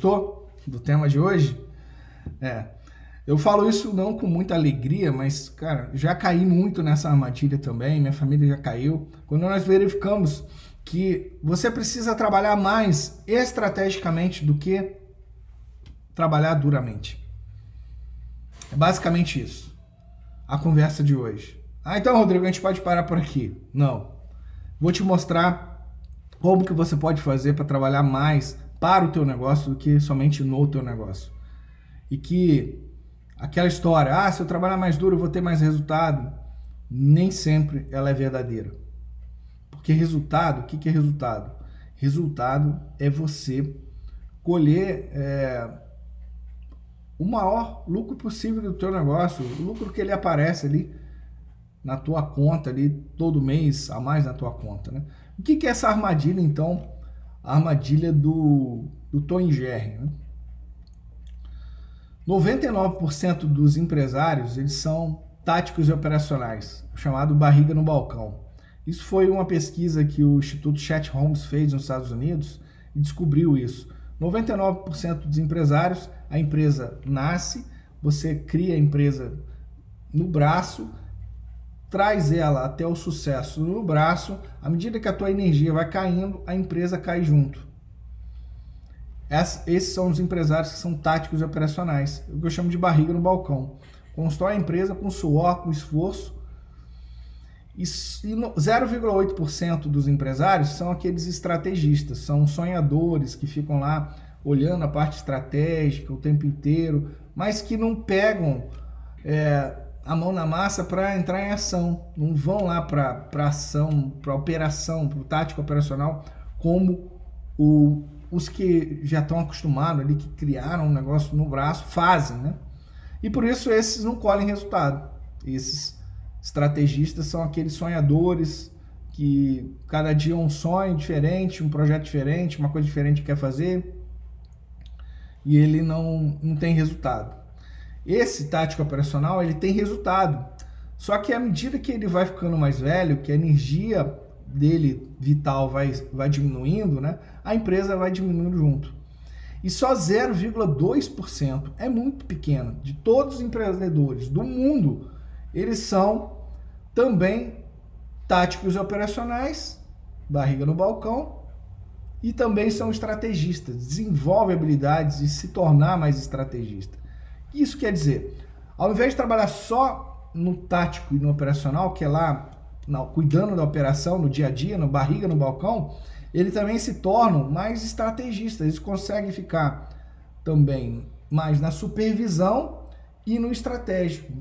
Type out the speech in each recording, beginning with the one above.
Gostou do tema de hoje? É. Eu falo isso não com muita alegria, mas, cara, já caí muito nessa armadilha também, minha família já caiu. Quando nós verificamos que você precisa trabalhar mais estrategicamente do que trabalhar duramente. É basicamente isso. A conversa de hoje. Ah, então, Rodrigo, a gente pode parar por aqui. Não. Vou te mostrar como que você pode fazer para trabalhar mais para o teu negócio do que somente no teu negócio. E que aquela história, ah, se eu trabalhar mais duro eu vou ter mais resultado, nem sempre ela é verdadeira. Porque resultado, o que, que é resultado? Resultado é você colher é, o maior lucro possível do teu negócio, o lucro que ele aparece ali na tua conta ali todo mês a mais na tua conta, né? O que, que é essa armadilha então? A armadilha do, do Tom Jerry, né? 99% dos empresários eles são táticos e operacionais, chamado barriga no balcão. Isso foi uma pesquisa que o Instituto Chat Holmes fez nos Estados Unidos e descobriu isso. 99% dos empresários, a empresa nasce, você cria a empresa no braço, traz ela até o sucesso no braço, à medida que a tua energia vai caindo, a empresa cai junto. Esses são os empresários que são táticos e operacionais, o que eu chamo de barriga no balcão. Constrói a empresa com suor, com esforço. E 0,8% dos empresários são aqueles estrategistas, são sonhadores que ficam lá olhando a parte estratégica o tempo inteiro, mas que não pegam é, a mão na massa para entrar em ação. Não vão lá para ação, para operação, para o tático operacional, como o, os que já estão acostumados ali, que criaram um negócio no braço, fazem, né? E por isso esses não colhem resultado. Esses estrategistas são aqueles sonhadores que cada dia um sonho diferente, um projeto diferente, uma coisa diferente que quer fazer e ele não, não tem resultado. Esse tático operacional ele tem resultado. Só que à medida que ele vai ficando mais velho, que a energia dele vital vai, vai diminuindo, né, a empresa vai diminuindo junto. E só 0,2% é muito pequeno de todos os empreendedores do mundo, eles são também táticos operacionais, barriga no balcão, e também são estrategistas, desenvolvem habilidades de se tornar mais estrategista que isso quer dizer? Ao invés de trabalhar só no tático e no operacional, que é lá cuidando da operação no dia a dia, no barriga, no balcão, ele também se tornam mais estrategistas. Eles conseguem ficar também mais na supervisão e no estratégico.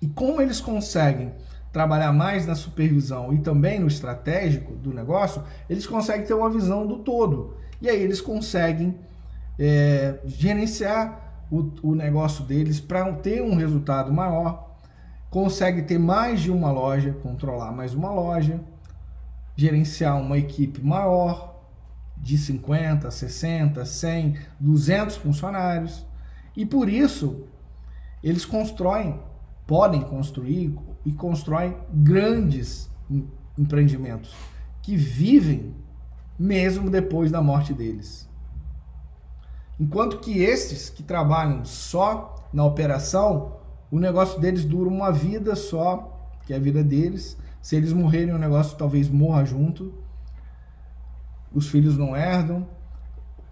E como eles conseguem trabalhar mais na supervisão e também no estratégico do negócio, eles conseguem ter uma visão do todo. E aí eles conseguem é, gerenciar o, o negócio deles para ter um resultado maior, consegue ter mais de uma loja, controlar mais uma loja, gerenciar uma equipe maior, de 50, 60, 100, 200 funcionários. E por isso, eles constroem, podem construir e constroem grandes empreendimentos que vivem mesmo depois da morte deles. Enquanto que esses que trabalham só na operação, o negócio deles dura uma vida só, que é a vida deles. Se eles morrerem, o negócio talvez morra junto. Os filhos não herdam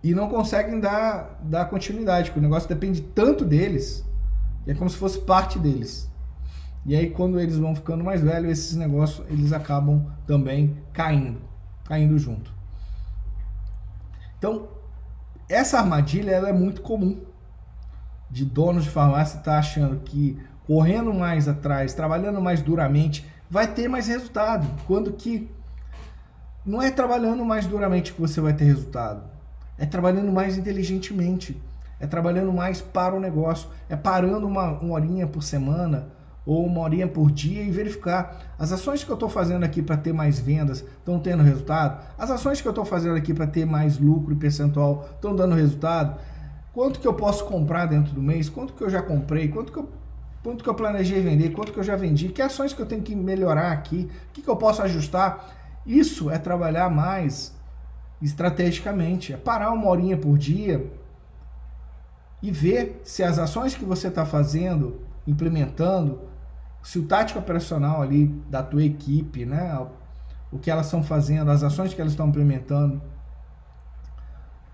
e não conseguem dar, dar continuidade, porque o negócio depende tanto deles, que é como se fosse parte deles. E aí quando eles vão ficando mais velhos, esses negócios eles acabam também caindo, caindo junto. Então, essa armadilha ela é muito comum. De donos de farmácia estar tá achando que correndo mais atrás, trabalhando mais duramente, vai ter mais resultado. Quando que não é trabalhando mais duramente que você vai ter resultado. É trabalhando mais inteligentemente. É trabalhando mais para o negócio. É parando uma, uma horinha por semana ou uma horinha por dia e verificar. As ações que eu estou fazendo aqui para ter mais vendas estão tendo resultado, as ações que eu estou fazendo aqui para ter mais lucro e percentual estão dando resultado, quanto que eu posso comprar dentro do mês, quanto que eu já comprei, quanto que eu, quanto que eu planejei vender, quanto que eu já vendi, que ações que eu tenho que melhorar aqui, o que, que eu posso ajustar. Isso é trabalhar mais estrategicamente. É parar uma horinha por dia e ver se as ações que você está fazendo, implementando, se o tático operacional ali da tua equipe, né, o que elas estão fazendo, as ações que elas estão implementando,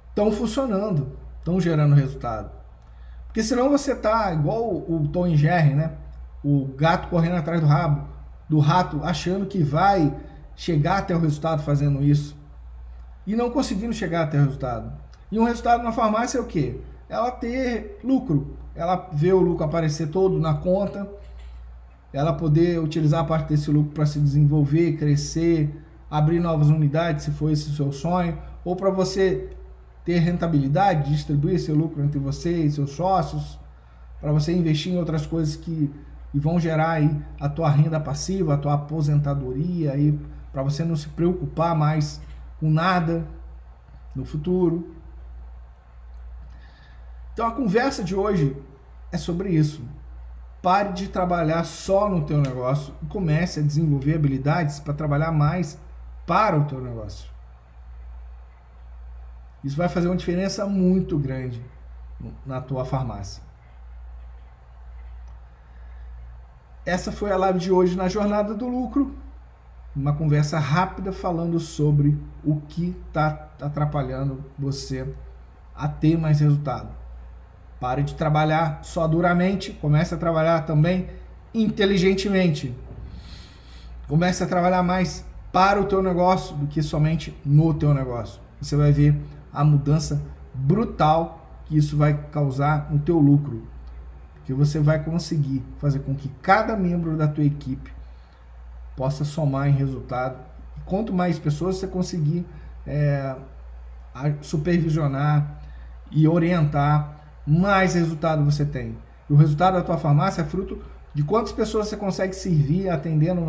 estão funcionando, estão gerando resultado. Porque senão você tá igual o, Tom e Jerry, né? O gato correndo atrás do rabo, do rato, achando que vai chegar até o resultado fazendo isso e não conseguindo chegar até o resultado. E um resultado na farmácia é o quê? Ela ter lucro, ela vê o lucro aparecer todo na conta, ela poder utilizar parte desse lucro para se desenvolver, crescer, abrir novas unidades, se for esse o seu sonho, ou para você ter rentabilidade, distribuir seu lucro entre você e seus sócios, para você investir em outras coisas que e vão gerar aí a tua renda passiva, a tua aposentadoria aí para você não se preocupar mais com nada no futuro. Então a conversa de hoje é sobre isso. Pare de trabalhar só no teu negócio e comece a desenvolver habilidades para trabalhar mais para o teu negócio. Isso vai fazer uma diferença muito grande na tua farmácia. Essa foi a live de hoje na Jornada do Lucro. Uma conversa rápida falando sobre o que está atrapalhando você a ter mais resultado. Pare de trabalhar só duramente, comece a trabalhar também inteligentemente. Comece a trabalhar mais para o teu negócio do que somente no teu negócio. Você vai ver a mudança brutal que isso vai causar no teu lucro. Que você vai conseguir fazer com que cada membro da tua equipe possa somar em resultado. Quanto mais pessoas você conseguir é, supervisionar e orientar, mais resultado você tem. E o resultado da tua farmácia é fruto de quantas pessoas você consegue servir atendendo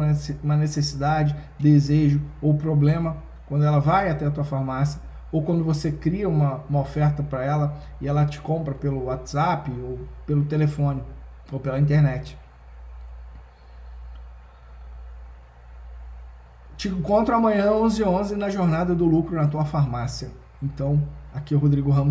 uma necessidade, desejo ou problema quando ela vai até a tua farmácia ou quando você cria uma, uma oferta para ela e ela te compra pelo WhatsApp ou pelo telefone ou pela internet. Te encontro amanhã 11 11 na jornada do lucro na tua farmácia. Então, aqui é o Rodrigo Ramos